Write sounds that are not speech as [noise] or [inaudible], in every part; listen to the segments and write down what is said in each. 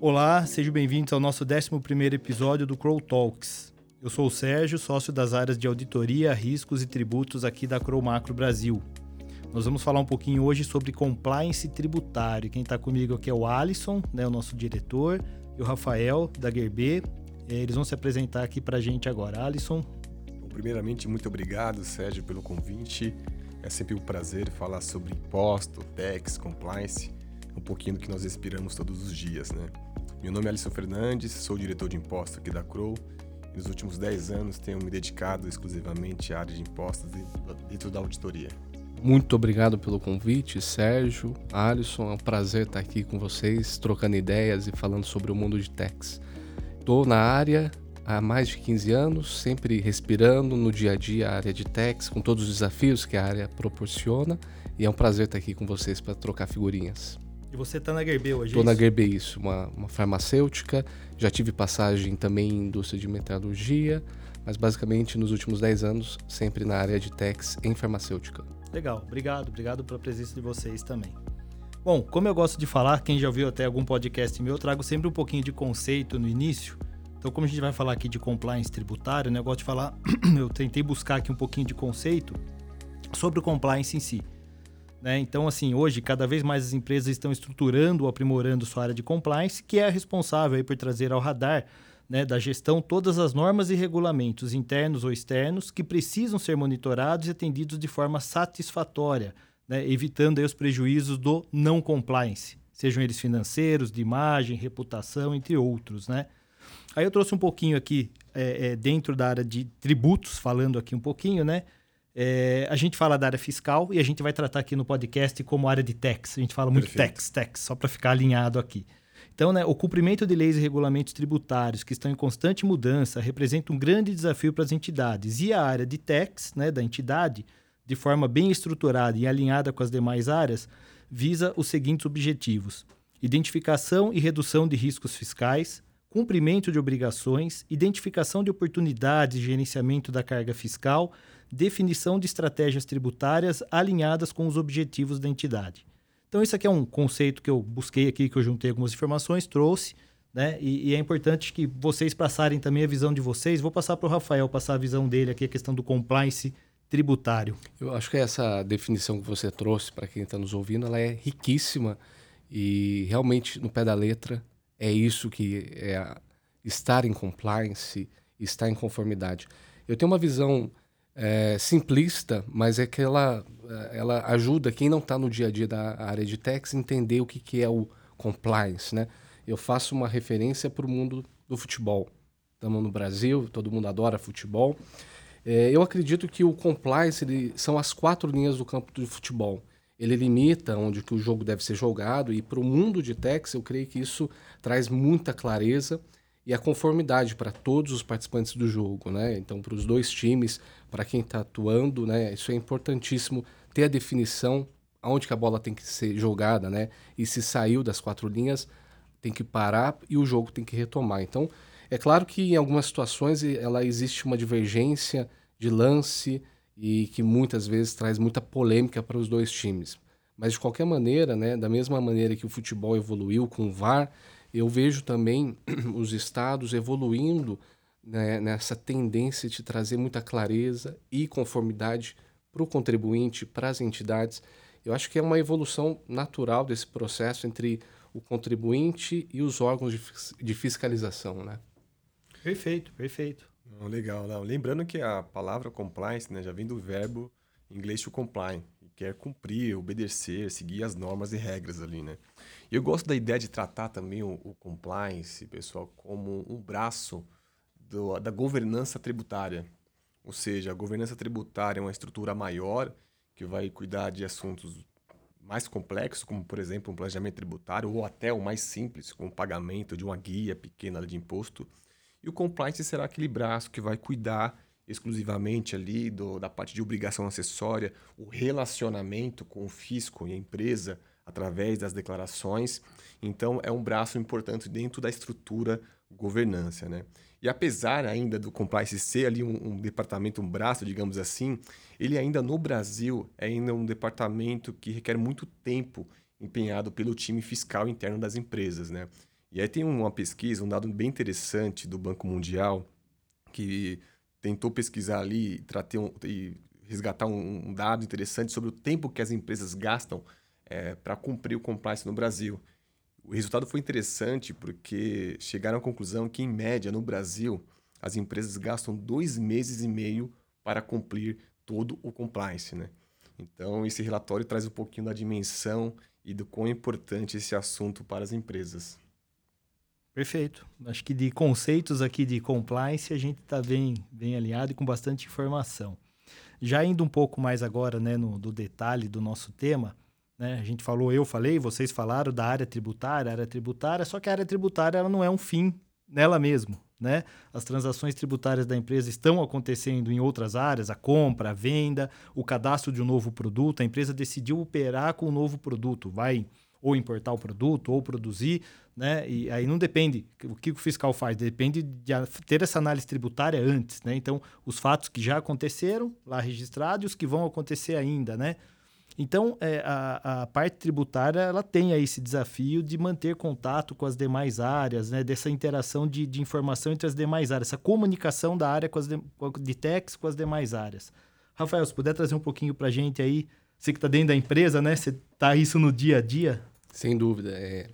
Olá, sejam bem-vindos ao nosso 11 episódio do Crow Talks. Eu sou o Sérgio, sócio das áreas de auditoria, riscos e tributos aqui da Crow Macro Brasil. Nós vamos falar um pouquinho hoje sobre compliance tributário. Quem está comigo aqui é o Alisson, né, o nosso diretor, e o Rafael, da Gerber. É, eles vão se apresentar aqui para a gente agora. Alisson. Primeiramente, muito obrigado, Sérgio, pelo convite. É sempre um prazer falar sobre imposto, tax, compliance, um pouquinho do que nós respiramos todos os dias, né? Meu nome é Alisson Fernandes, sou diretor de impostos aqui da Crow. E nos últimos 10 anos tenho me dedicado exclusivamente à área de impostos dentro da auditoria. Muito obrigado pelo convite, Sérgio, Alisson. É um prazer estar aqui com vocês, trocando ideias e falando sobre o mundo de techs. Estou na área há mais de 15 anos, sempre respirando no dia a dia a área de techs, com todos os desafios que a área proporciona. E é um prazer estar aqui com vocês para trocar figurinhas. E você está na Gerbe hoje? Estou é na Gerbe, isso, uma, uma farmacêutica. Já tive passagem também em indústria de metalurgia, mas basicamente nos últimos 10 anos sempre na área de techs em farmacêutica. Legal, obrigado, obrigado pela presença de vocês também. Bom, como eu gosto de falar, quem já ouviu até algum podcast meu, eu trago sempre um pouquinho de conceito no início. Então, como a gente vai falar aqui de compliance tributário, né, eu gosto de falar, [clears throat] eu tentei buscar aqui um pouquinho de conceito sobre o compliance em si. Né? Então, assim, hoje, cada vez mais as empresas estão estruturando ou aprimorando sua área de compliance, que é responsável por trazer ao radar né, da gestão todas as normas e regulamentos internos ou externos que precisam ser monitorados e atendidos de forma satisfatória, né, evitando os prejuízos do não compliance, sejam eles financeiros, de imagem, reputação, entre outros. Né? Aí eu trouxe um pouquinho aqui é, é, dentro da área de tributos, falando aqui um pouquinho, né? É, a gente fala da área fiscal e a gente vai tratar aqui no podcast como área de tax. A gente fala muito Perfeito. tax, tax, só para ficar alinhado aqui. Então, né, o cumprimento de leis e regulamentos tributários que estão em constante mudança representa um grande desafio para as entidades. E a área de tax, né, da entidade, de forma bem estruturada e alinhada com as demais áreas, visa os seguintes objetivos: identificação e redução de riscos fiscais, cumprimento de obrigações, identificação de oportunidades e gerenciamento da carga fiscal, definição de estratégias tributárias alinhadas com os objetivos da entidade. Então, isso aqui é um conceito que eu busquei aqui, que eu juntei algumas informações, trouxe, né? E, e é importante que vocês passarem também a visão de vocês. Vou passar para o Rafael passar a visão dele aqui, a questão do compliance tributário. Eu acho que essa definição que você trouxe para quem está nos ouvindo, ela é riquíssima e realmente no pé da letra é isso que é estar em compliance, estar em conformidade. Eu tenho uma visão é, simplista, mas é que ela, é, ela ajuda quem não está no dia a dia da área de techs entender o que, que é o compliance, né? Eu faço uma referência para o mundo do futebol. Estamos no Brasil, todo mundo adora futebol. É, eu acredito que o compliance ele, são as quatro linhas do campo do futebol. Ele limita onde que o jogo deve ser jogado e para o mundo de techs eu creio que isso traz muita clareza e a conformidade para todos os participantes do jogo, né? Então, para os dois times, para quem está atuando, né? Isso é importantíssimo ter a definição aonde que a bola tem que ser jogada, né? E se saiu das quatro linhas, tem que parar e o jogo tem que retomar. Então, é claro que em algumas situações ela existe uma divergência de lance e que muitas vezes traz muita polêmica para os dois times. Mas de qualquer maneira, né, da mesma maneira que o futebol evoluiu com o VAR, eu vejo também [clears throat] os estados evoluindo né, nessa tendência de trazer muita clareza e conformidade para o contribuinte, para as entidades. Eu acho que é uma evolução natural desse processo entre o contribuinte e os órgãos de, de fiscalização, né? Perfeito, perfeito. legal, não. Lembrando que a palavra compliance né, já vem do verbo inglês to comply, quer cumprir, obedecer, seguir as normas e regras ali, né? Eu gosto da ideia de tratar também o, o compliance, pessoal, como um braço do, da governança tributária. Ou seja, a governança tributária é uma estrutura maior que vai cuidar de assuntos mais complexos, como, por exemplo, um planejamento tributário, ou até o mais simples, como o pagamento de uma guia pequena de imposto. E o compliance será aquele braço que vai cuidar exclusivamente ali do, da parte de obrigação acessória, o relacionamento com o fisco e a empresa, através das declarações. Então, é um braço importante dentro da estrutura governança, né? E apesar ainda do compliance ser ali um, um, departamento, um braço, digamos assim, ele ainda no Brasil é ainda um departamento que requer muito tempo empenhado pelo time fiscal interno das empresas, né? E aí tem uma pesquisa, um dado bem interessante do Banco Mundial, que tentou pesquisar ali um, e resgatar um, um, dado interessante sobre o tempo que as empresas gastam é, para cumprir o compliance no Brasil. O resultado foi interessante porque chegaram à conclusão que, em média, no Brasil, as empresas gastam dois meses e meio para cumprir todo o compliance. Né? Então, esse relatório traz um pouquinho da dimensão e do quão importante esse assunto para as empresas. Perfeito. Acho que de conceitos aqui de compliance a gente está bem, bem alinhado e com bastante informação. Já indo um pouco mais agora né, no, do detalhe do nosso tema, né, a gente falou, eu falei, vocês falaram da área tributária, área tributária, só que a área tributária ela não é um fim nela mesmo. Né? As transações tributárias da empresa estão acontecendo em outras áreas, a compra, a venda, o cadastro de um novo produto, a empresa decidiu operar com um novo produto, vai ou importar o produto ou produzir, né? E aí não depende o que o fiscal faz, depende de ter essa análise tributária antes, né? Então, os fatos que já aconteceram lá registrados e os que vão acontecer ainda, né? Então, é, a, a, parte tributária ela tem aí esse desafio de manter contato com as demais áreas, né? dessa interação de, de informação entre as demais áreas, essa comunicação da área com as de, de techs com as demais áreas. Rafael, se puder trazer um pouquinho para a gente aí, você que está dentro da empresa, né? Você está isso no dia a dia? Sem dúvida. É...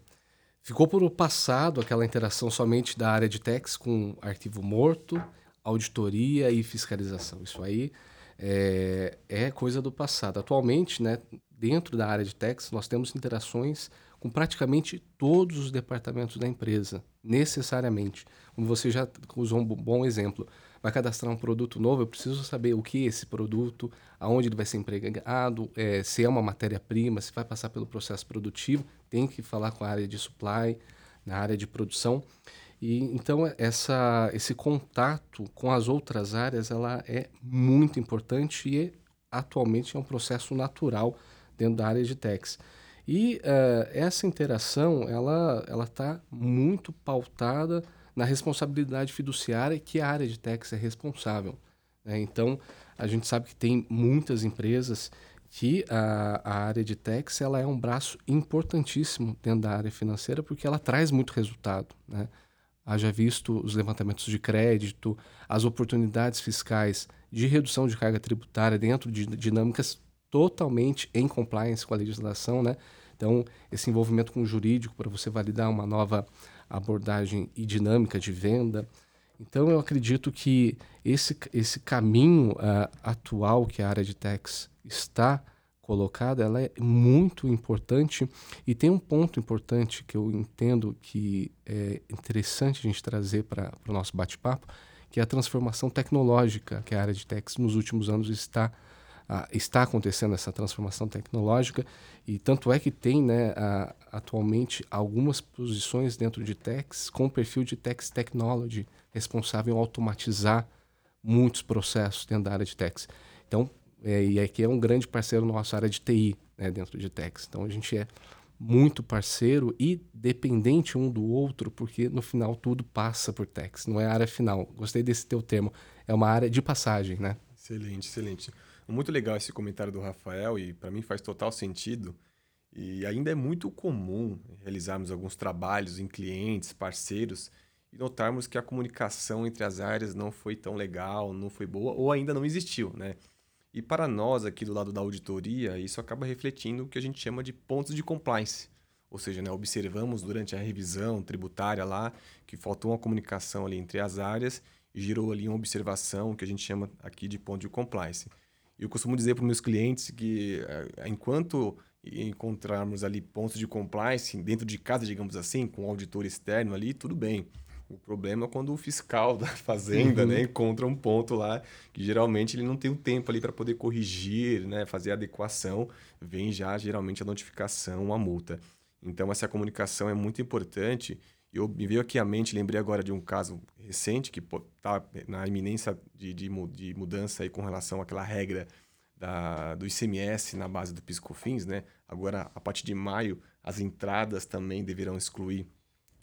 Ficou por o passado aquela interação somente da área de techs com arquivo morto, auditoria e fiscalização. Isso aí é, é coisa do passado. Atualmente, né, dentro da área de techs, nós temos interações com praticamente todos os departamentos da empresa, necessariamente. Como você já usou um bom exemplo, vai cadastrar um produto novo, eu preciso saber o que é esse produto, aonde ele vai ser empregado, é, se é uma matéria-prima, se vai passar pelo processo produtivo, tem que falar com a área de supply, na área de produção. E então essa, esse contato com as outras áreas ela é muito importante e atualmente é um processo natural dentro da área de techs. E uh, essa interação ela ela está muito pautada na responsabilidade fiduciária que a área de techs é responsável. Né? Então a gente sabe que tem muitas empresas que a, a área de techs ela é um braço importantíssimo dentro da área financeira porque ela traz muito resultado. Né? haja visto os levantamentos de crédito, as oportunidades fiscais de redução de carga tributária dentro de dinâmicas totalmente em compliance com a legislação, né? Então, esse envolvimento com o jurídico para você validar uma nova abordagem e dinâmica de venda. Então, eu acredito que esse, esse caminho uh, atual que a área de tax está colocada, ela é muito importante e tem um ponto importante que eu entendo que é interessante a gente trazer para o nosso bate-papo, que é a transformação tecnológica que a área de techs nos últimos anos está está acontecendo essa transformação tecnológica e tanto é que tem né, atualmente algumas posições dentro de techs com perfil de techs technology responsável em automatizar muitos processos dentro da área de techs. Então, é, e aqui é um grande parceiro nossa área de TI, né, dentro de Tex. Então a gente é muito parceiro e dependente um do outro, porque no final tudo passa por Tex, não é área final. Gostei desse teu termo. É uma área de passagem, né? Excelente, excelente. Muito legal esse comentário do Rafael e para mim faz total sentido. E ainda é muito comum realizarmos alguns trabalhos em clientes, parceiros e notarmos que a comunicação entre as áreas não foi tão legal, não foi boa ou ainda não existiu, né? E para nós aqui do lado da auditoria, isso acaba refletindo o que a gente chama de pontos de compliance. Ou seja, né, observamos durante a revisão tributária lá que faltou uma comunicação ali entre as áreas e gerou ali uma observação que a gente chama aqui de ponto de compliance. Eu costumo dizer para meus clientes que eh, enquanto encontrarmos ali pontos de compliance dentro de casa, digamos assim, com um auditor externo ali, tudo bem. O problema é quando o fiscal da [laughs] fazenda uhum. né, encontra um ponto lá que geralmente ele não tem o tempo ali para poder corrigir, né, fazer a adequação, vem já geralmente a notificação, a multa. Então essa comunicação é muito importante. Eu me veio aqui à mente, lembrei agora de um caso recente que está na iminência de, de, de, mudança aí com relação àquela regra da, do ICMS na base do PiscoFins, né? Agora, a partir de maio, as entradas também deverão excluir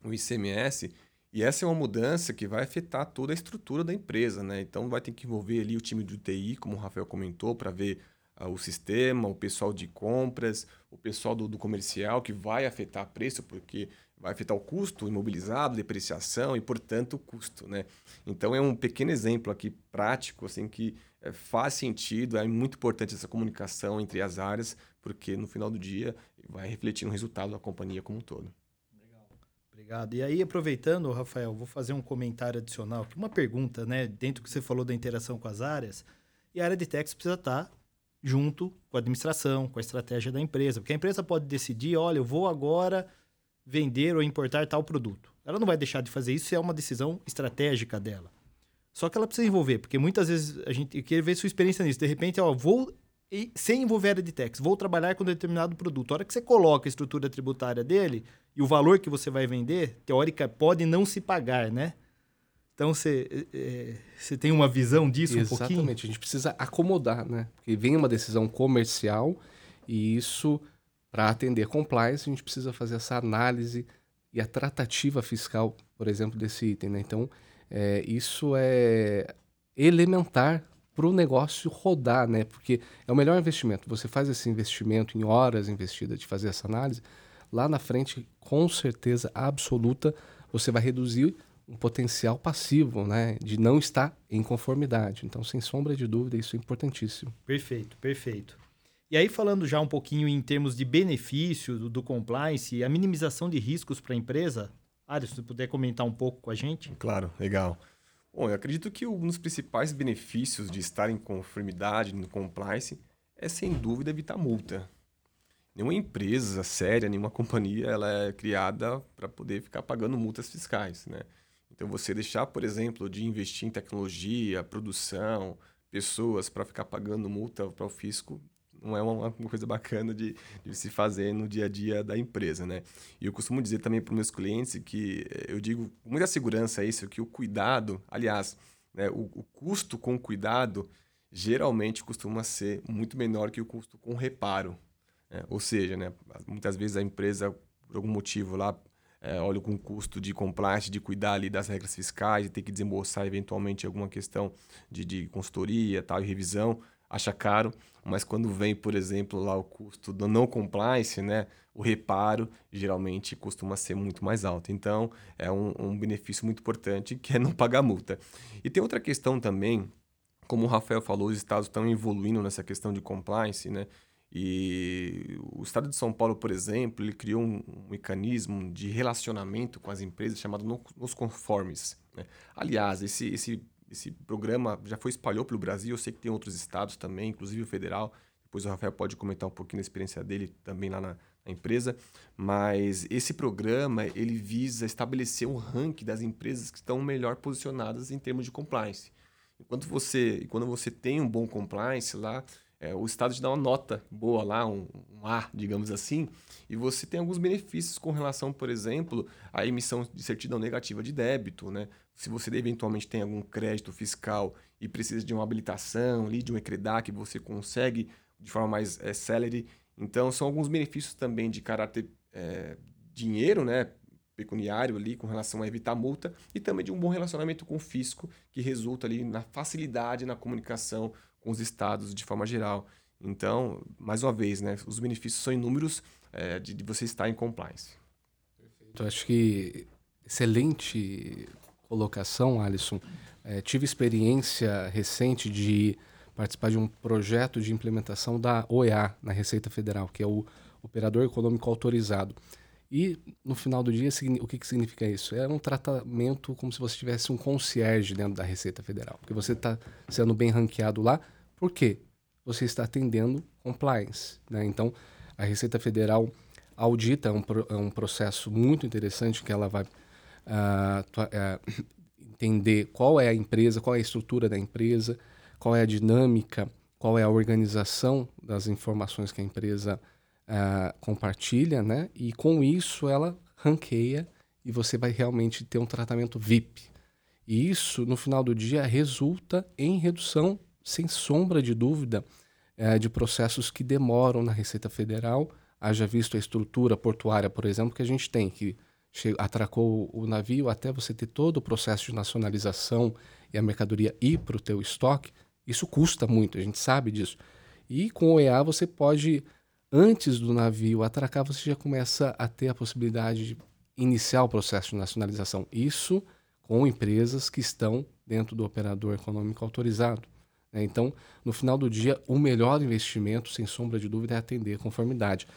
o ICMS. E essa é uma mudança que vai afetar toda a estrutura da empresa, né? Então vai ter que envolver ali o time de TI, como o Rafael comentou, para ver uh, o sistema, o pessoal de compras, o pessoal do, do, comercial, que vai afetar preço, porque vai afetar o custo imobilizado, depreciação e, portanto, o custo, né? Então, é um pequeno exemplo aqui prático, assim, que é, faz sentido, é muito importante essa comunicação entre as áreas, porque no final do dia vai refletir no resultado da companhia como um todo. Obrigado. E aí, aproveitando, Rafael, vou fazer um comentário adicional, uma pergunta, né, dentro que você falou da interação com as áreas, e a área de techs precisa estar junto com a administração, com a estratégia da empresa, porque a empresa pode decidir, olha, eu vou agora vender ou importar tal produto. Ela não vai deixar de fazer isso se é uma decisão estratégica dela. Só que ela precisa envolver, porque muitas vezes a gente quer ver sua experiência nisso. De repente, ó, vou sem envolver a tax, vou trabalhar com determinado produto. A hora que você coloca a estrutura tributária dele e o valor que você vai vender, teórica, pode não se pagar, né? Então, você, é, você tem uma visão disso Exatamente. um pouquinho? Exatamente. A gente precisa acomodar, né? Porque vem uma decisão comercial e isso para atender compliance, a gente precisa fazer essa análise e a tratativa fiscal, por exemplo, desse item. Né? Então, é, isso é elementar para o negócio rodar, né? Porque é o melhor investimento. Você faz esse investimento em horas investidas de fazer essa análise, lá na frente, com certeza absoluta, você vai reduzir um potencial passivo, né? De não estar em conformidade. Então, sem sombra de dúvida, isso é importantíssimo. Perfeito, perfeito. E aí, falando já um pouquinho em termos de benefício do, do compliance e a minimização de riscos para a empresa, Ari, se você puder comentar um pouco com a gente. Claro, legal. Bom, eu acredito que um dos principais benefícios de estar em conformidade no compliance é, sem dúvida, evitar multa. Nenhuma empresa séria, nenhuma [laughs] companhia, ela é criada para poder ficar pagando multas fiscais, né? Então, você deixar, por exemplo, de investir em tecnologia, produção, pessoas para ficar pagando multa para o fisco não é uma, coisa bacana de, de, se fazer no dia a dia da empresa, né? E eu costumo dizer também para os meus clientes que eh, eu digo com muita segurança isso, que o cuidado, aliás, né, o, o custo com cuidado geralmente costuma ser muito menor que o custo com reparo. Né? Ou seja, né, muitas vezes a empresa, por algum motivo lá, é, olha com o custo de compliance, de cuidar ali das regras fiscais, de ter que desembolsar eventualmente alguma questão de, de consultoria tal, e revisão, acha caro, mas quando vem, por exemplo, lá o custo do não compliance, né, o reparo geralmente costuma ser muito mais alto. Então, é um, um benefício muito importante que é não pagar multa. E tem outra questão também, como o Rafael falou, os estados estão evoluindo nessa questão de compliance, né? E o estado de São Paulo, por exemplo, ele criou um, mecanismo de relacionamento com as empresas chamado nos conformes. Né? Aliás, esse, esse esse programa já foi espalhou pelo Brasil, eu sei que tem outros estados também, inclusive o federal. Depois o Rafael pode comentar um pouquinho da experiência dele também lá na, na empresa. Mas esse programa, ele visa estabelecer um ranking das empresas que estão melhor posicionadas em termos de compliance. Enquanto você, quando você tem um bom compliance lá, é, o Estado te dá uma nota boa lá, um, um, A, digamos assim, e você tem alguns benefícios com relação, por exemplo, à emissão de certidão negativa de débito, né? Se você eventualmente tem algum crédito fiscal e precisa de uma habilitação ali, de um ECREDAC, você consegue de forma mais é, célere. Então, são alguns benefícios também de caráter é, dinheiro, né? pecuniário ali com relação a evitar multa e também de um bom relacionamento com o fisco que resulta ali na facilidade na comunicação com os estados de forma geral. Então, mais uma vez, né, os benefícios são inúmeros é, de, de, você estar em compliance. Perfeito. Acho que excelente colocação, Alisson. É, tive experiência recente de participar de um projeto de implementação da OEA na Receita Federal, que é o Operador Econômico Autorizado. E no final do dia, o que, que significa isso? É um tratamento como se você tivesse um concierge dentro da Receita Federal, porque você está sendo bem ranqueado lá. Por quê? Você está atendendo compliance. Né? Então, a Receita Federal audita é um, é um processo muito interessante que ela vai uh, uh, [coughs] entender qual é a empresa, qual é a estrutura da empresa, qual é a dinâmica, qual é a organização das informações que a empresa uh, compartilha, né? E com isso ela ranqueia e você vai realmente ter um tratamento VIP. E isso, no final do dia, resulta em redução, sem sombra de dúvida, uh, de processos que demoram na Receita Federal. Haja visto a estrutura portuária, por exemplo, que a gente tem, que atracou o navio até você ter todo o processo de nacionalização e a mercadoria ir para o teu estoque, isso custa muito, a gente sabe disso. E com o EA você pode antes do navio atracar, você já começa a ter a possibilidade de iniciar o processo de nacionalização. Isso com empresas que estão dentro do operador econômico autorizado. Né? Então, no final do dia, o melhor investimento, sem sombra de dúvida, é atender a conformidade.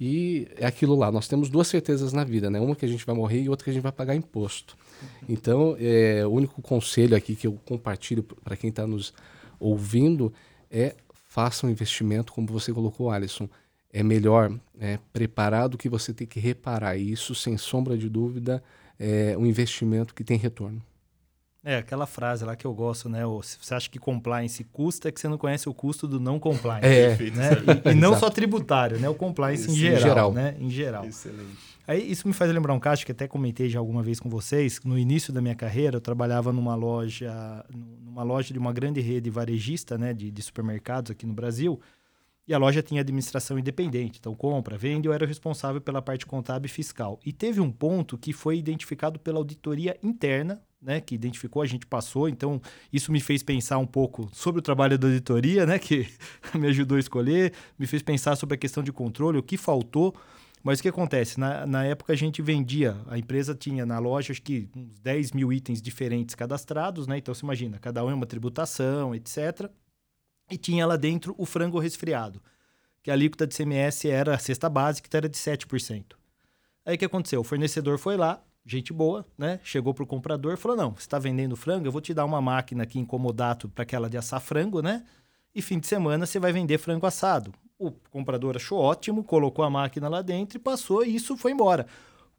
E é aquilo lá, nós temos duas certezas na vida, né? Uma que a gente vai morrer e outra que a gente vai pagar imposto. Então, é, o único conselho aqui que eu compartilho para quem está nos ouvindo é faça um investimento, como você colocou, Alisson. É melhor é, preparar do que você ter que reparar. E isso, sem sombra de dúvida, é um investimento que tem retorno. É, aquela frase lá que eu gosto, né? O, se você acha que compliance custa, é que você não conhece o custo do não compliance. É, né? [laughs] E, e não só tributário, né? O compliance em geral, em geral, né? Em geral. Excelente. Aí isso me faz lembrar um caso que até comentei já alguma vez com vocês. No início da minha carreira, eu trabalhava numa loja, numa loja de uma grande rede varejista, né? De, de supermercados aqui no Brasil. E a loja tinha administração independente, então compra, vende, eu era responsável pela parte contábil e fiscal. E teve um ponto que foi identificado pela auditoria interna né, que identificou, a gente passou, então isso me fez pensar um pouco sobre o trabalho da auditoria, né, que [laughs] me ajudou a escolher, me fez pensar sobre a questão de controle, o que faltou. Mas o que acontece? Na, na época a gente vendia, a empresa tinha na loja acho que uns 10 mil itens diferentes cadastrados, né? Então você imagina, cada um é uma tributação, etc. E tinha lá dentro o frango resfriado, que a alíquota de CMS era a cesta básica, que era de 7%. Aí o que aconteceu? O fornecedor foi lá, gente boa, né? Chegou pro comprador falou: não, você está vendendo frango, eu vou te dar uma máquina aqui incomodato para aquela de assar frango, né? E fim de semana você vai vender frango assado. O comprador achou ótimo, colocou a máquina lá dentro e passou, e isso foi embora.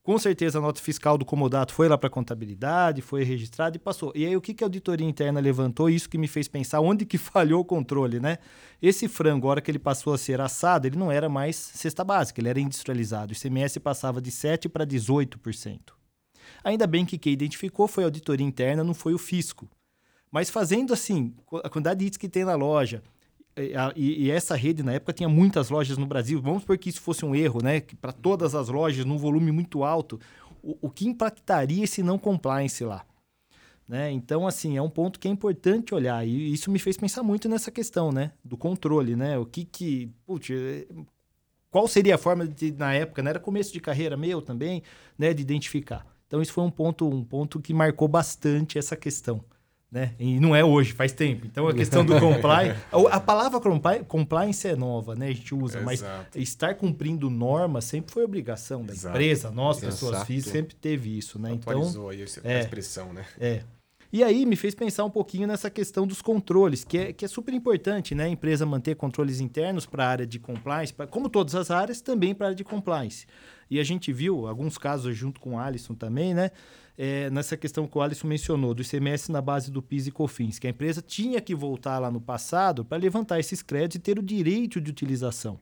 Com certeza a nota fiscal do comodato foi lá para a contabilidade, foi registrada e passou. E aí o que, que a auditoria interna levantou? Isso que me fez pensar onde que [laughs] falhou o controle, né? Esse frango, a hora que ele passou a ser assado, ele não era mais cesta básica, ele era industrializado. O ICMS passava de 7% para 18%. Ainda bem que quem identificou foi a auditoria interna, não foi o fisco. Mas fazendo assim, a quantidade de itens que tem na loja, e, e, essa rede na época tinha muitas lojas no Brasil. Vamos supor que isso fosse um erro, né? Para todas as lojas, num volume muito alto, o, o, que impactaria esse não compliance lá? Né? Então, assim, é um ponto que é importante olhar. E isso me fez pensar muito nessa questão, né? Do controle, né? O que que. Putz, é, qual seria a forma de, na época, né? Era começo de carreira meu também, né? De identificar. Então isso foi um ponto, um ponto que marcou bastante essa questão. Né? E não é hoje, faz tempo. Então a questão do compliance. [laughs] a palavra compliance é nova, né? A gente usa, Exato. mas estar cumprindo normas sempre foi obrigação da Exato. empresa, nós, pessoas físicas, sempre teve isso, né? Então, Atualizou aí a é, expressão, né? É. E aí me fez pensar um pouquinho nessa questão dos controles, que é, que é super importante, né? A empresa manter controles internos para a área de compliance, pra, como todas as áreas, também para a área de compliance. E a gente viu alguns casos junto com o Alisson também, né? É, nessa questão que o Alisson mencionou, do ICMS na base do PIS e COFINS, que a empresa tinha que voltar lá no passado para levantar esses créditos e ter o direito de utilização.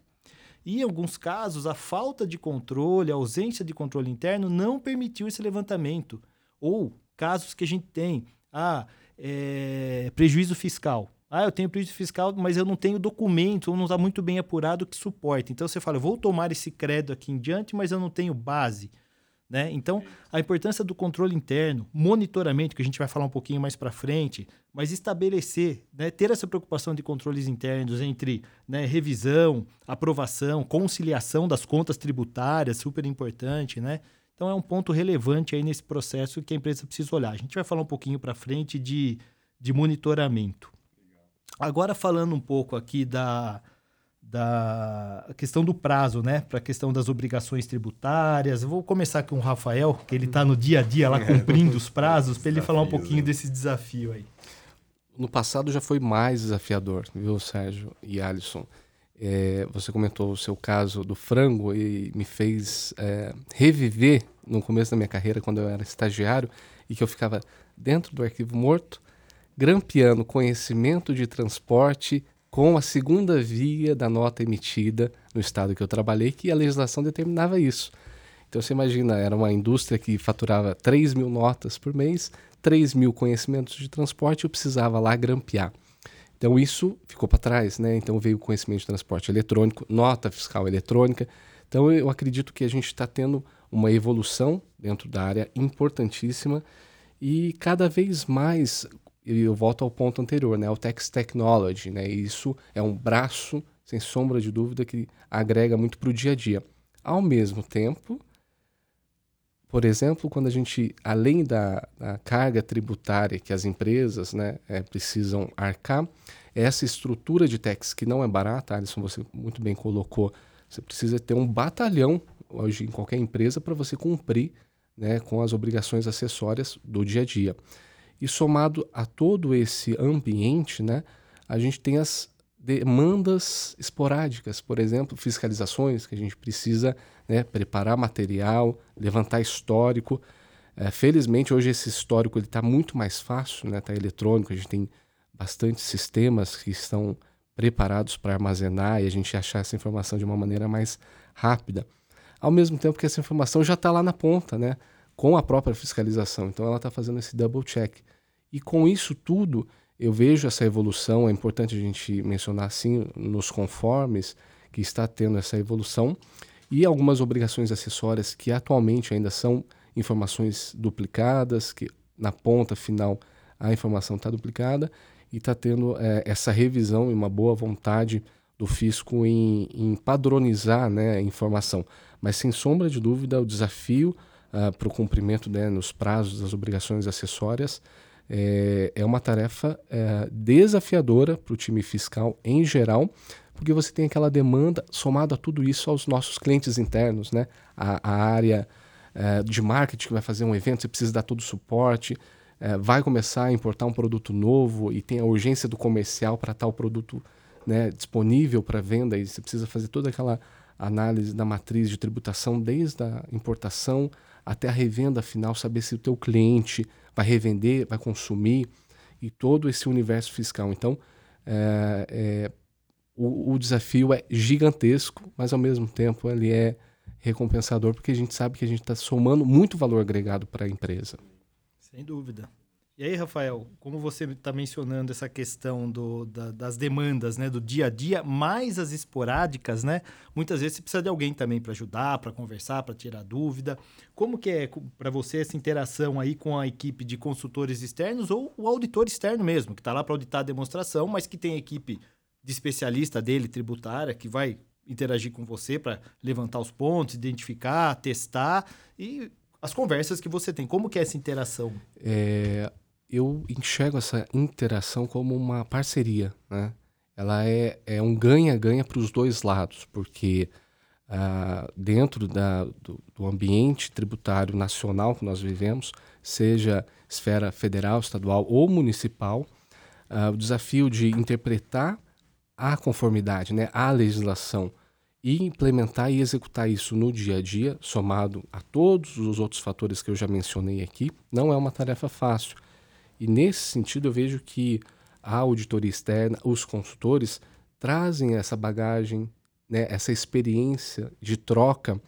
E em alguns casos, a falta de controle, a ausência de controle interno não permitiu esse levantamento. Ou casos que a gente tem, ah, é, prejuízo fiscal. Ah, eu tenho prejuízo fiscal, mas eu não tenho documento, ou não está muito bem apurado que suporte. Então você fala, vou tomar esse crédito aqui em diante, mas eu não tenho base. Né? Então, a importância do controle interno, monitoramento, que a gente vai falar um pouquinho mais para frente, mas estabelecer, né, ter essa preocupação de controles internos entre né, revisão, aprovação, conciliação das contas tributárias, super importante, né? Então, é um ponto relevante aí nesse processo que a empresa precisa olhar. A gente vai falar um pouquinho para frente de, de monitoramento. Agora falando um pouco aqui da, da questão do prazo, né? Para a questão das obrigações tributárias. Eu vou começar com o Rafael, que ele está no dia a dia lá [laughs] cumprindo [laughs] os prazos, para ele falar um pouquinho né? desse desafio aí. No passado já foi mais desafiador, viu, Sérgio e Alisson? É, você comentou o seu caso do frango e me fez é, reviver no começo da minha carreira, quando eu era estagiário, e que eu ficava dentro do arquivo morto, grampeando conhecimento de transporte com a segunda via da nota emitida no estado que eu trabalhei, que a legislação determinava isso. Então você imagina, era uma indústria que faturava 3 mil notas por mês, 3 mil conhecimentos de transporte, eu precisava lá grampear. Então isso ficou para trás, né? Então veio o conhecimento de transporte eletrônico, nota fiscal eletrônica. Então eu acredito que a gente está tendo uma evolução dentro da área importantíssima e cada vez mais eu volto ao ponto anterior, né? O Tex Technology, né? Isso é um braço, sem sombra de dúvida, que agrega muito para o dia a dia. Ao mesmo tempo, por exemplo, quando a gente, além da, da carga tributária que as empresas né, é, precisam arcar, essa estrutura de tax que não é barata, Alisson, você muito bem colocou, você precisa ter um batalhão hoje em qualquer empresa para você cumprir né, com as obrigações acessórias do dia a dia. E somado a todo esse ambiente, né, a gente tem as demandas esporádicas, por exemplo, fiscalizações que a gente precisa né, preparar material, levantar histórico. É, felizmente hoje esse histórico está muito mais fácil, está né, eletrônico, a gente tem bastante sistemas que estão preparados para armazenar e a gente achar essa informação de uma maneira mais rápida. Ao mesmo tempo que essa informação já está lá na ponta, né, com a própria fiscalização. Então ela está fazendo esse double check. E com isso tudo, eu vejo essa evolução, é importante a gente mencionar assim, nos conformes, que está tendo essa evolução, e algumas obrigações acessórias que atualmente ainda são informações duplicadas, que na ponta final a informação está duplicada, e está tendo é, essa revisão e uma boa vontade do fisco em, em padronizar né, a informação. Mas sem sombra de dúvida, o desafio ah, para o cumprimento né, nos prazos das obrigações acessórias é, é uma tarefa é, desafiadora para o time fiscal em geral, porque você tem aquela demanda somado a tudo isso aos nossos clientes internos, né? A, a área é, de marketing que vai fazer um evento, você precisa dar todo o suporte, vai começar a importar um produto novo e tem a urgência do comercial para tal produto né, disponível para venda e você precisa fazer toda aquela análise da matriz de tributação desde a importação até a revenda final, saber se o teu cliente vai revender, vai consumir e todo esse universo fiscal. Então, é, é, o, o, desafio é gigantesco, mas ao mesmo tempo ele é recompensador porque a gente sabe que a gente está somando muito valor agregado para a empresa. Sem dúvida. E aí, Rafael, como você está mencionando essa questão do, da, das demandas, né, do dia a dia, mais as esporádicas, né? Muitas vezes você precisa de alguém também para ajudar, para conversar, para tirar dúvida. Como que é para você essa interação aí com a equipe de consultores externos ou o auditor externo mesmo, que está lá para auditar a demonstração, mas que tem equipe de especialista dele, tributária, que vai interagir com você para levantar os pontos, identificar, testar e as conversas que você tem. Como que é essa interação? É, eu enxergo essa interação como uma parceria, né? Ela é, é um ganha-ganha para os dois lados, porque uh, dentro da, do, do, ambiente tributário nacional que nós vivemos, seja esfera federal, estadual ou municipal, uh, o desafio de interpretar a conformidade, né, a legislação e implementar e executar isso no dia a dia, somado a todos os outros fatores que eu já mencionei aqui, não é uma tarefa fácil. E nesse sentido, eu vejo que a auditoria externa, os consultores, trazem essa bagagem, né, essa experiência de troca.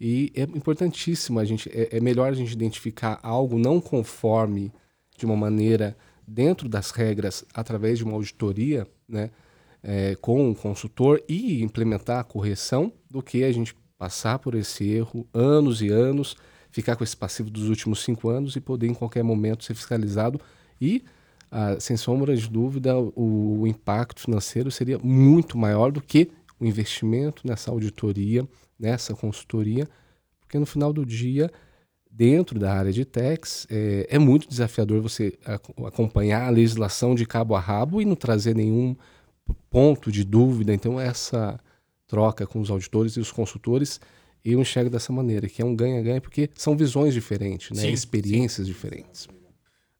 E é importantíssimo a gente, é, é melhor a gente identificar algo não conforme de uma maneira dentro das regras através de uma auditoria, né, é, com um consultor e implementar a correção do que a gente passar por esse erro anos e anos ficar com esse passivo dos últimos cinco anos e poder em qualquer momento ser fiscalizado e ah, sem sombra de dúvida o, o, impacto financeiro seria muito maior do que o investimento nessa auditoria, nessa consultoria, porque no final do dia dentro da área de tax é, é muito desafiador você acompanhar a legislação de cabo a rabo e não trazer nenhum ponto de dúvida. Então essa troca com os auditores e os consultores eu enxergo dessa maneira, que é um ganha-ganha, porque são visões diferentes, né? Sim, experiências sim. diferentes.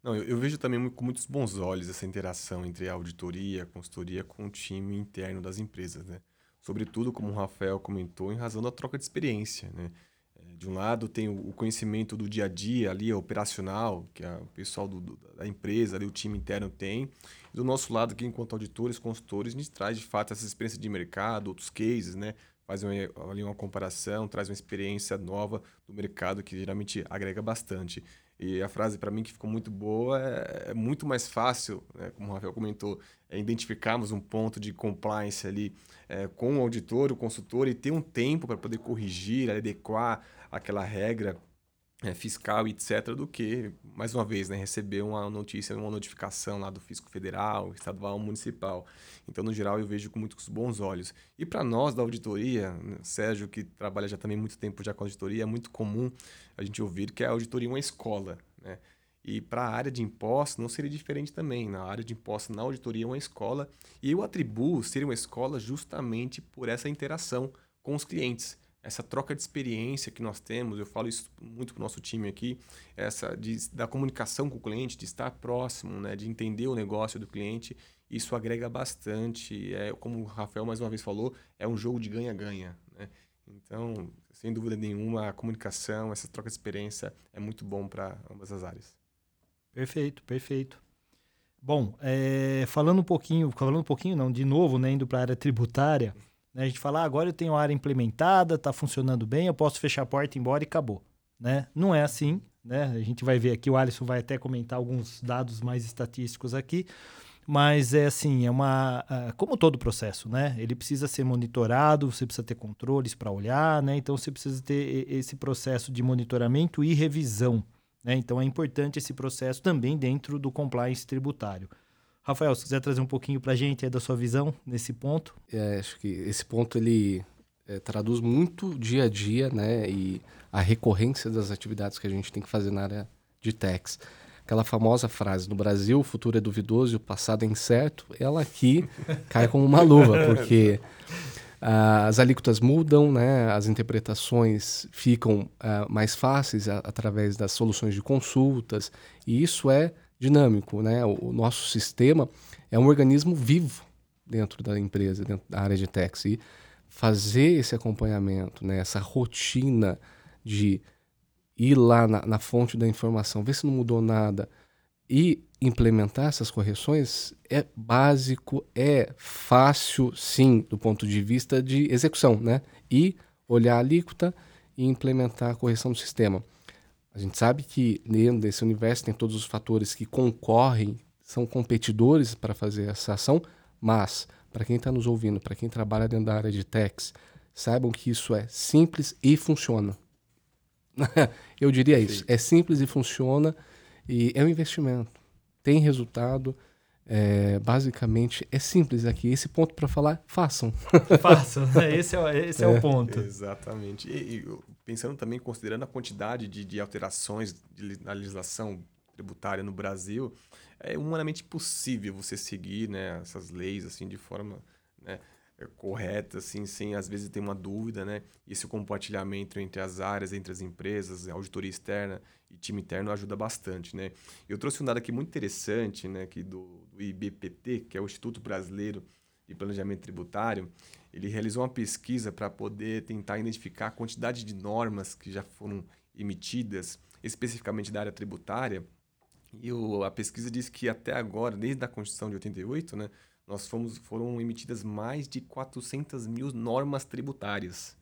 Não, eu, eu, vejo também com muitos bons olhos essa interação entre a auditoria, a consultoria com o time interno das empresas, né? Sobretudo, como o Rafael comentou, em razão da troca de experiência, né? É, de um lado tem o conhecimento do dia a dia ali, operacional, que o pessoal do, do, da empresa, ali, o time interno tem. E do nosso lado aqui, enquanto auditores, consultores, a gente traz de fato essa experiência de mercado, outros cases, né? Faz uma, ali uma comparação, traz uma experiência nova do mercado que geralmente agrega bastante. E a frase para mim que ficou muito boa é, é muito mais fácil, né, como o Rafael comentou, é identificarmos um ponto de compliance ali é, com o auditor, o consultor e ter um tempo para poder corrigir, adequar aquela regra é, fiscal, etc., do que, mais uma vez, né, receber uma notícia, uma notificação lá do Fisco Federal, estadual, municipal. Então, no geral, eu vejo com muitos bons olhos. E para nós da auditoria, né, Sérgio, que trabalha já também muito tempo já com auditoria, é muito comum a gente ouvir que a auditoria é uma escola. Né? E para a área de impostos não seria diferente também. Na área de impostos, na auditoria é uma escola. E eu atribuo ser uma escola justamente por essa interação com os clientes essa troca de experiência que nós temos, eu falo isso muito para o nosso time aqui, essa de, da comunicação com o cliente, de estar próximo, né, de entender o negócio do cliente, isso agrega bastante. É, como o Rafael mais uma vez falou, é um jogo de ganha-ganha. Né? Então, sem dúvida nenhuma, a comunicação, essa troca de experiência é muito bom para ambas as áreas. Perfeito, perfeito. Bom, é, falando um pouquinho, falando um pouquinho não, de novo, né, indo para a área tributária, né? A gente fala, ah, agora eu tenho a área implementada, está funcionando bem, eu posso fechar a porta, ir embora e acabou. Né? Não é assim. Né? A gente vai ver aqui, o Alisson vai até comentar alguns dados mais estatísticos aqui. Mas é assim, é uma. Como todo processo, né? Ele precisa ser monitorado, você precisa ter controles para olhar, né? Então você precisa ter esse processo de monitoramento e revisão. Né? Então é importante esse processo também dentro do compliance tributário. Rafael, se quiser trazer um pouquinho para a gente da sua visão nesse ponto. É, acho que esse ponto ele é, traduz muito dia a dia, né? E a recorrência das atividades que a gente tem que fazer na área de techs. Aquela famosa frase, no Brasil o futuro é duvidoso e o passado é incerto, ela aqui [laughs] cai como uma luva, porque as alíquotas mudam, né? as interpretações ficam uh, mais fáceis a, através das soluções de consultas, e isso é dinâmico, né? O, nosso sistema é um organismo vivo dentro da empresa, dentro da área de tax. E fazer esse acompanhamento, né? essa rotina de ir lá na, na, fonte da informação, ver se não mudou nada e implementar essas correções é básico, é fácil, sim, do ponto de vista de execução, né? E olhar a alíquota e implementar a correção do sistema. A gente sabe que dentro desse universo tem todos os fatores que concorrem, são competidores para fazer essa ação, mas para quem está nos ouvindo, para quem trabalha dentro da área de techs, saibam que isso é simples e funciona. [laughs] Eu diria isso. É simples e funciona e é um investimento. Tem resultado. É, basicamente é simples aqui. Esse ponto para falar, façam. [laughs] Façam, esse, é, esse é. é o ponto. Exatamente. E, e, pensando também, considerando a quantidade de, de alterações de, na legislação tributária no Brasil, é humanamente impossível você seguir né, essas leis assim de forma né, correta, assim, sem às vezes ter uma dúvida, né? E esse compartilhamento entre as áreas, entre as empresas, auditoria externa e time interno ajuda bastante, né? Eu trouxe um dado aqui muito interessante, né, aqui do, do IBPT, que é o Instituto Brasileiro de Planejamento Tributário. Ele realizou uma pesquisa para poder tentar identificar a quantidade de normas que já foram emitidas, especificamente da área tributária. E o, a pesquisa diz que até agora, desde a Constituição de 88, né, nós fomos, foram emitidas mais de 400 mil normas tributárias.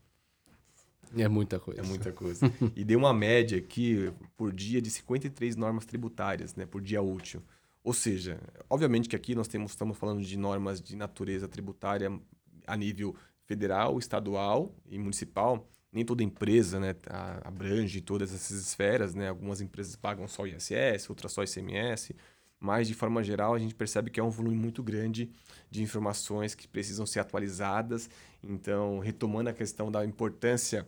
É muita coisa. É muita coisa. [laughs] e deu uma média aqui por dia de 53 normas tributárias, né, por dia útil. Ou seja, obviamente que aqui nós temos, estamos falando de normas de natureza tributária a nível federal, estadual e municipal. Nem toda empresa né, abrange todas essas esferas. Né? Algumas empresas pagam só ISS, outras só ICMS mas de forma geral a gente percebe que é um volume muito grande de informações que precisam ser atualizadas. Então, retomando a questão da importância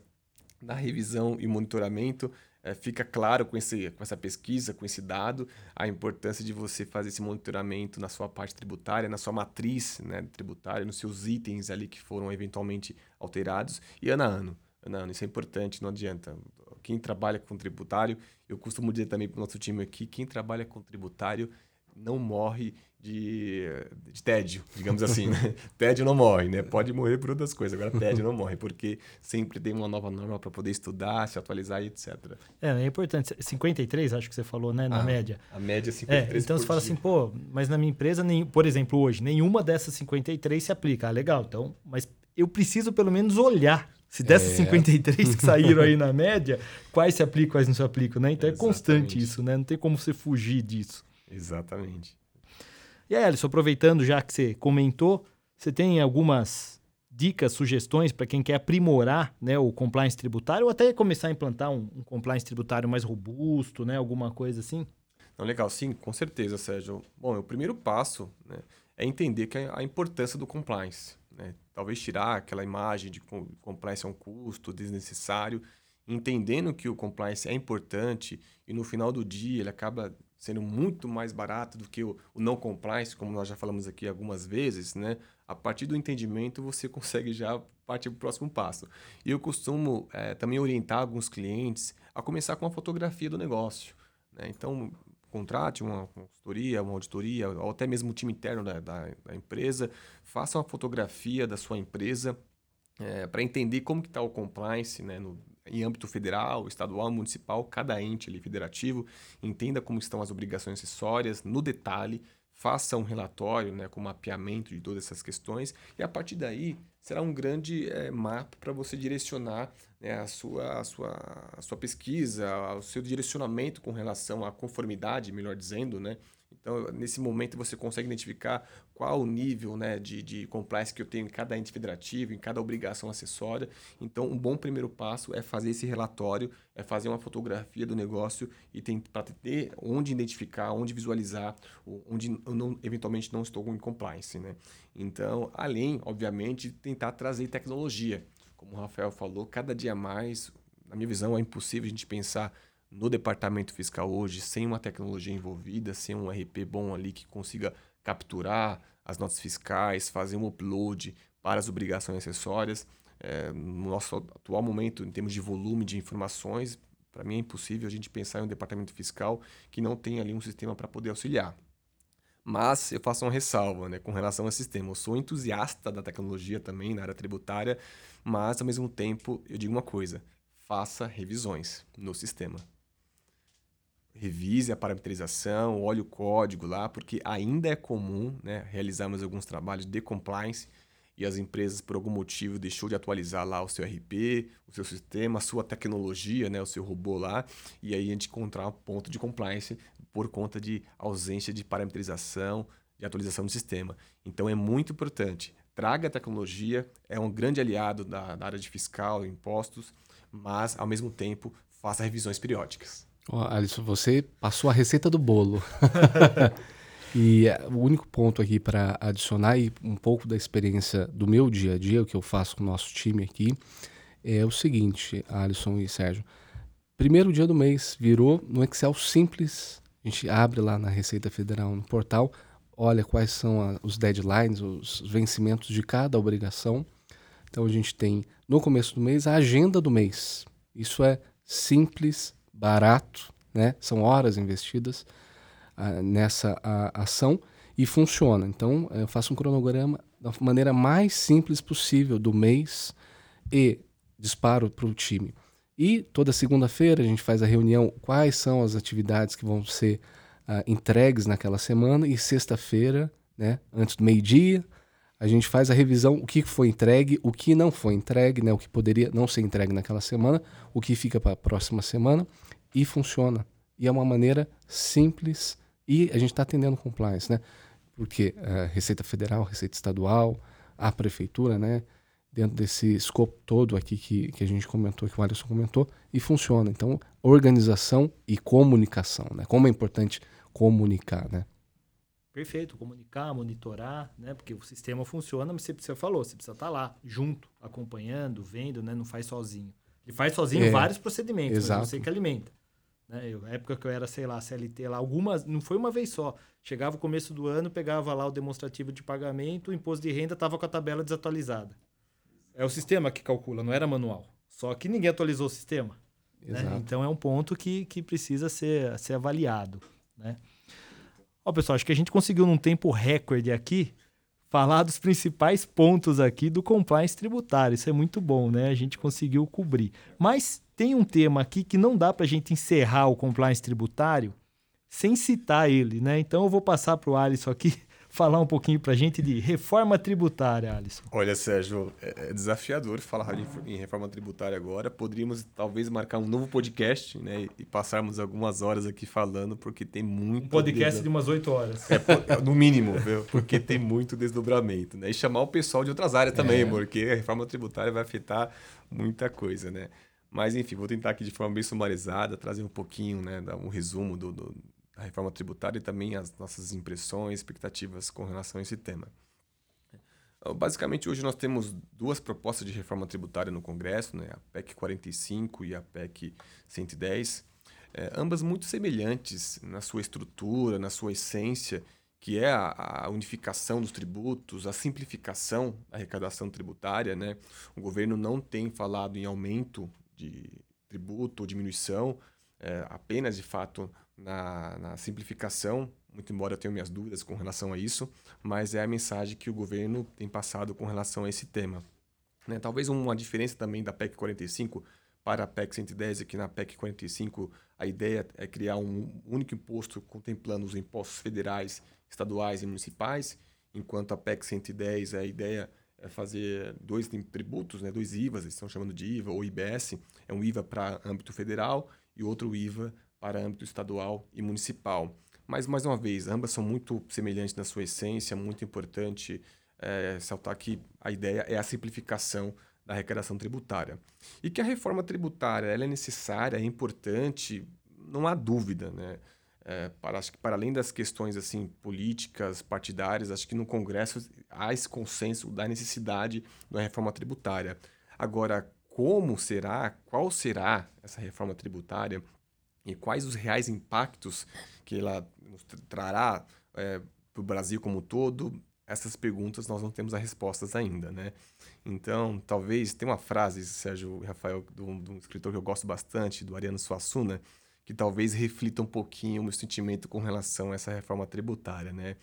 da revisão e monitoramento, é, fica claro com, esse, com essa pesquisa, com esse dado, a importância de você fazer esse monitoramento na sua parte tributária, na sua matriz né, tributária, nos seus itens ali que foram eventualmente alterados, e ano a ano. Ano a ano, isso é importante, não adianta. Quem trabalha com tributário, eu costumo dizer também para o nosso time aqui, quem trabalha com tributário não morre de, de tédio, digamos assim. Né? [laughs] tédio não morre, né? Pode morrer por outras coisas, agora tédio não morre, porque sempre tem uma nova norma para poder estudar, se atualizar e etc. É, é importante. 53, acho que você falou, né? Na ah, média. A média é 53. É, então você fala dia. assim, pô, mas na minha empresa, nem, por exemplo, hoje, nenhuma dessas 53 se aplica. Ah, legal, então, mas eu preciso pelo menos olhar se dessas é. 53 que saíram aí [laughs] na média, quais se aplicam, quais não se aplicam, né? Então Exatamente. é constante isso, né? Não tem como você fugir disso. Exatamente. E aí, Alisson, aproveitando já que você comentou, você tem algumas dicas, sugestões para quem quer aprimorar né, o compliance tributário ou até começar a implantar um, um compliance tributário mais robusto, né, alguma coisa assim? Não, legal, sim, com certeza, Sérgio. Bom, o primeiro passo né, é entender que a importância do compliance. Né? Talvez tirar aquela imagem de que compliance é um custo desnecessário, entendendo que o compliance é importante e no final do dia ele acaba sendo muito mais barato do que o, o não compliance, como nós já falamos aqui algumas vezes, né? A partir do entendimento você [laughs] consegue já partir para o próximo passo. E eu costumo é, também orientar alguns clientes a começar com a fotografia do negócio. Né? Então, contrate uma consultoria, uma auditoria, ou até mesmo o time interno da, da, da empresa, faça uma fotografia da sua empresa é, para entender como que está o compliance né, no, em âmbito federal, estadual, municipal, cada ente ali, federativo, entenda como estão as obrigações acessórias no detalhe, faça um relatório né, com mapeamento de todas essas questões e a partir daí será um grande é, mapa para você direcionar né, a, sua, a, sua, a sua pesquisa, o seu direcionamento com relação à conformidade, melhor dizendo, né? Então, nesse momento, você consegue identificar qual o nível né, de, de compliance que eu tenho em cada ente federativo, em cada obrigação acessória. Então, um bom primeiro passo é fazer esse relatório, é fazer uma fotografia do negócio e para ter onde identificar, onde visualizar, onde eu não, eventualmente não estou em compliance. Né? Então, além, obviamente, de tentar trazer tecnologia. Como o Rafael falou, cada dia mais, na minha visão, é impossível a gente pensar no departamento fiscal hoje sem uma tecnologia envolvida, sem um RP bom ali que consiga capturar as notas fiscais, fazer um upload para as obrigações acessórias. É, no nosso atual momento, em termos de volume de informações, para mim é impossível a gente pensar em um departamento fiscal que não tenha ali um sistema para poder auxiliar. Mas eu faço uma ressalva né, com relação ao sistema. Eu sou entusiasta da tecnologia também na área tributária, mas ao mesmo tempo eu digo uma coisa: faça revisões no sistema revise a parametrização, olhe o código lá, porque ainda é comum né, realizarmos alguns trabalhos de compliance e as empresas, por algum motivo, deixou de atualizar lá o seu RP, o seu sistema, a sua tecnologia, né, o seu robô lá, e aí a gente encontrar um ponto de compliance por conta de ausência de parametrização, de atualização do sistema. Então é muito importante. Traga a tecnologia, é um grande aliado da, da área de fiscal, impostos, mas, ao mesmo tempo, faça revisões periódicas. Oh, Alisson, você passou a receita do bolo. [laughs] e eh, o único ponto aqui para adicionar e um pouco da experiência do meu dia a dia, o que eu faço com o nosso time aqui, é o seguinte, Alisson e Sérgio. Primeiro dia do mês virou no Excel simples. A gente abre lá na Receita Federal no portal, olha quais são a, os deadlines, os vencimentos de cada obrigação. Então a gente tem no começo do mês a agenda do mês. Isso é simples, barato, né? São horas investidas uh, nessa ação e funciona. Então, eu faço um cronograma da maneira mais simples possível do mês e disparo para o time. E toda segunda-feira a gente faz a reunião, quais são as atividades que vão ser uh, entregues naquela semana, e sexta-feira, né, antes do meio-dia, a gente faz a revisão, o que foi entregue, o que não foi entregue, né, o que poderia não ser entregue naquela semana, o que fica para a próxima semana, e funciona. E é uma maneira simples e a gente está atendendo compliance, né? Porque a Receita Federal, Receita Estadual, a Prefeitura, né? Dentro desse escopo todo aqui que, que a gente comentou, que o Alisson comentou, e funciona. Então, organização e comunicação, né? Como é importante comunicar, né? Perfeito, comunicar, monitorar, né? Porque o sistema funciona, mas você, você falou, você precisa estar tá lá, junto, acompanhando, vendo, né? Não faz sozinho. Ele faz sozinho é, vários procedimentos, exato. mas você que alimenta. Né? Eu, época que eu era, sei lá, CLT lá, algumas, não foi uma vez só. Chegava o começo do ano, pegava lá o demonstrativo de pagamento, o imposto de renda estava com a tabela desatualizada. É o sistema que calcula, não era manual. Só que ninguém atualizou o sistema. Né? Então é um ponto que, que precisa ser, ser avaliado. Né? Ó, pessoal, acho que a gente conseguiu num tempo recorde aqui falar dos principais pontos aqui do compliance tributário. Isso é muito bom, né? A gente conseguiu cobrir. Mas tem um tema aqui que não dá para a gente encerrar o compliance tributário sem citar ele, né? Então eu vou passar para o Alisson aqui falar um pouquinho para a gente de reforma tributária, Alisson. Olha, Sérgio, é, é desafiador falar em reforma tributária agora. Poderíamos talvez marcar um novo podcast né, e passarmos algumas horas aqui falando, porque tem muito. Um podcast de umas oito horas. É, no mínimo, viu? porque tem muito desdobramento. Né? E chamar o pessoal de outras áreas também, é. porque a reforma tributária vai afetar muita coisa. né? Mas, enfim, vou tentar aqui de forma bem sumarizada trazer um pouquinho, né, dar um resumo do, do, da reforma tributária e também as nossas impressões, expectativas com relação a esse tema. Então, basicamente, hoje nós temos duas propostas de reforma tributária no Congresso, né, a PEC 45 e a PEC 110, é, ambas muito semelhantes na sua estrutura, na sua essência, que é a, a, unificação dos tributos, a simplificação da arrecadação tributária. Né? O governo não tem falado em aumento de tributo ou diminuição, é, apenas de fato na, na, simplificação, muito embora eu tenha minhas dúvidas com relação a isso, mas é a mensagem que o governo tem passado com relação a esse tema. Né? Talvez uma diferença também da PEC 45 para a PEC 110 é que na PEC 45 a ideia é criar um único imposto contemplando os impostos federais, estaduais e municipais, enquanto a PEC 110 a ideia é fazer dois tributos, né, dois IVAs, eles estão chamando de IVA ou IBS, é um IVA para âmbito federal e outro IVA para âmbito estadual e municipal. Mas, mais uma vez, ambas são muito semelhantes na sua essência, muito importante é, saltar que a ideia é a simplificação da arrecadação tributária. E que a reforma tributária ela é necessária, é importante, não há dúvida, né? É, para, acho que para além das questões assim políticas, partidárias, acho que no Congresso há esse consenso da necessidade da reforma tributária. Agora, como será, qual será essa reforma tributária e quais os reais impactos que ela trará é, para o Brasil como um todo, essas perguntas nós não temos as respostas ainda, né? Então, talvez, tem uma frase, Sérgio Rafael, de um, escritor que eu gosto bastante, do Ariano Suassuna, que talvez reflita um pouquinho o meu sentimento com relação a essa reforma tributária, né?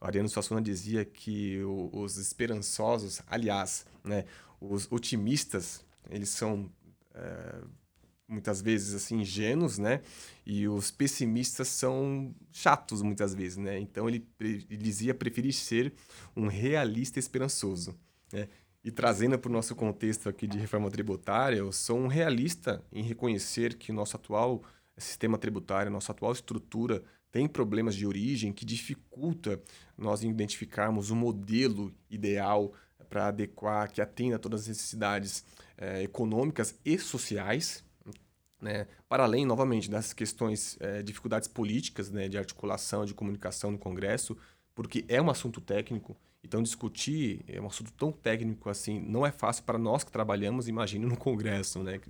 O Ariano Suassuna dizia que os esperançosos, aliás, né, os otimistas, eles são é, muitas vezes assim ingênuos, né? E os pessimistas são chatos muitas vezes, né? Então ele, ele dizia preferir ser um realista esperançoso, né? E trazendo para o nosso contexto aqui de reforma tributária, eu sou um realista em reconhecer que nosso atual sistema tributário, nossa atual estrutura tem problemas de origem que dificulta nós identificarmos um modelo ideal para adequar, que atenda todas as necessidades eh, econômicas e sociais, né? para além, novamente, das questões, eh, dificuldades políticas né, de articulação, de comunicação no Congresso, porque é um assunto técnico, então discutir é um assunto tão técnico assim, não é fácil para nós que trabalhamos, imagine no Congresso, né?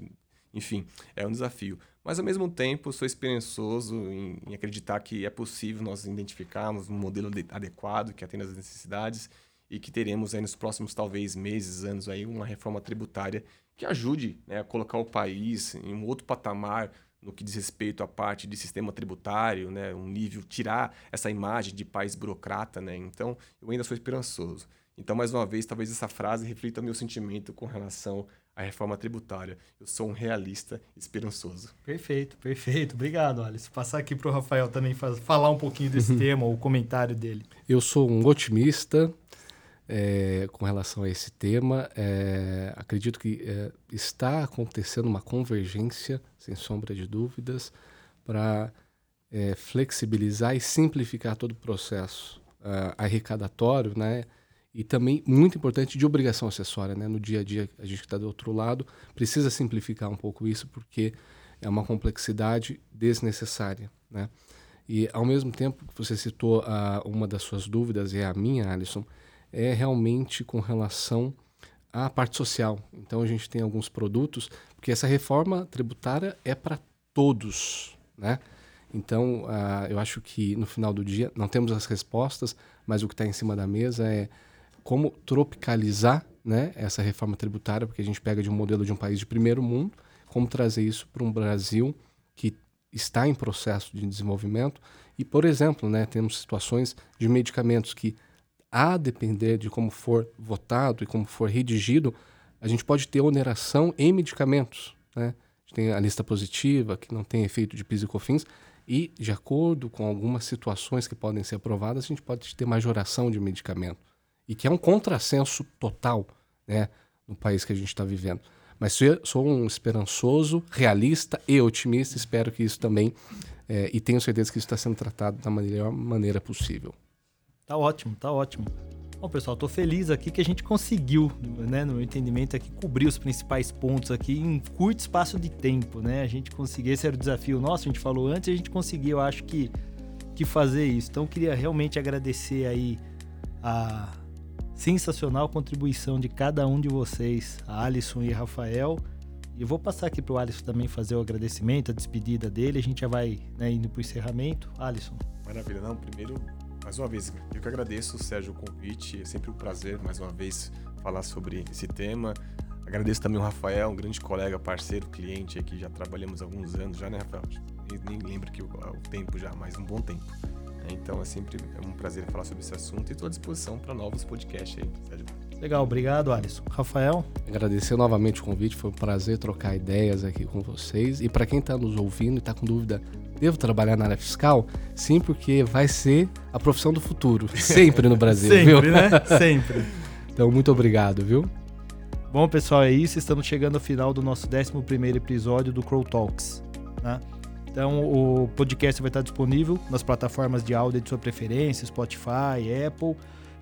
Enfim, é um desafio. Mas, ao mesmo tempo, sou esperançoso em, em acreditar que é possível nós identificarmos um modelo de, adequado que atenda às necessidades e que teremos aí nos próximos, talvez, meses, anos, aí, uma reforma tributária que ajude né, a colocar o país em um outro patamar no que diz respeito à parte de sistema tributário, né, um nível, tirar essa imagem de país burocrata. Né? Então, eu ainda sou esperançoso. Então, mais uma vez, talvez essa frase reflita meu sentimento com relação à reforma tributária. Eu sou um realista esperançoso. Perfeito, perfeito. Obrigado, Alice. Passar aqui para o Rafael também falar um pouquinho desse [laughs] tema, o comentário dele. Eu sou um otimista é, com relação a esse tema. É, acredito que é, está acontecendo uma convergência, sem sombra de dúvidas, para flexibilizar e simplificar todo o processo uh, arrecadatório, né? e também muito importante de obrigação acessória, né? No dia a dia, a gente que está do outro lado precisa simplificar um pouco isso porque é uma complexidade desnecessária, né? E ao mesmo tempo você citou a, uma das suas dúvidas e é a minha, Alisson, é realmente com relação à parte social. Então a gente tem alguns produtos porque essa reforma tributária é para todos, né? Então uh, eu acho que no final do dia não temos as respostas, mas o que está em cima da mesa é como tropicalizar né, essa reforma tributária, porque a gente pega de um modelo de um país de primeiro mundo, como trazer isso para um Brasil que está em processo de desenvolvimento. E, por exemplo, né, temos situações de medicamentos que, a depender de como for votado e como for redigido, a gente pode ter oneração em medicamentos. Né? A gente tem a lista positiva, que não tem efeito de PIS e COFINS, E, de acordo com algumas situações que podem ser aprovadas, a gente pode ter majoração de medicamento. E que é um contrassenso total né, no país que a gente está vivendo. Mas sou um esperançoso, realista e otimista. Espero que isso também, é, e tenho certeza que isso está sendo tratado da melhor maneira possível. Tá ótimo, tá ótimo. Bom, pessoal, estou feliz aqui que a gente conseguiu, né, no meu entendimento aqui, cobrir os principais pontos aqui em curto espaço de tempo, né? A gente conseguir, esse era o desafio nosso, a gente falou antes, a gente conseguiu, eu acho que, que fazer isso. Então, queria realmente agradecer aí a sensacional contribuição de cada um de vocês, a Alisson e a Rafael. E eu vou passar aqui para o Alisson também fazer o agradecimento, a despedida dele. A gente já vai né, indo para o encerramento. Alisson. Maravilha. Não, primeiro mais uma vez, eu que agradeço, Sérgio, o convite. É sempre um prazer, mais uma vez, falar sobre esse tema. Agradeço também o Rafael, um grande colega, parceiro, cliente aqui. Já trabalhamos há alguns anos já, né, Rafael? Eu nem lembro que o, o tempo já, mas um bom tempo. É, então é sempre é um prazer falar sobre esse assunto e estou à disposição para novos podcasts aí, Sérgio. Legal, obrigado, Alisson. Rafael? Agradecer novamente o convite, foi um prazer trocar ideias aqui com vocês. E para quem está nos ouvindo e está com dúvida devo trabalhar na área fiscal? Sim, porque vai ser a profissão do futuro, sempre no Brasil, [laughs] sempre, viu? né? Sempre. [laughs] então, muito obrigado, viu? Bom, pessoal, é isso. Estamos chegando ao final do nosso 11 episódio do Crow Talks. Né? Então, o podcast vai estar disponível nas plataformas de áudio de sua preferência, Spotify, Apple.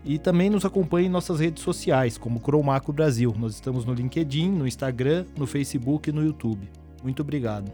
E também nos acompanhe em nossas redes sociais, como Cromaco Brasil. Nós estamos no LinkedIn, no Instagram, no Facebook e no YouTube. Muito obrigado.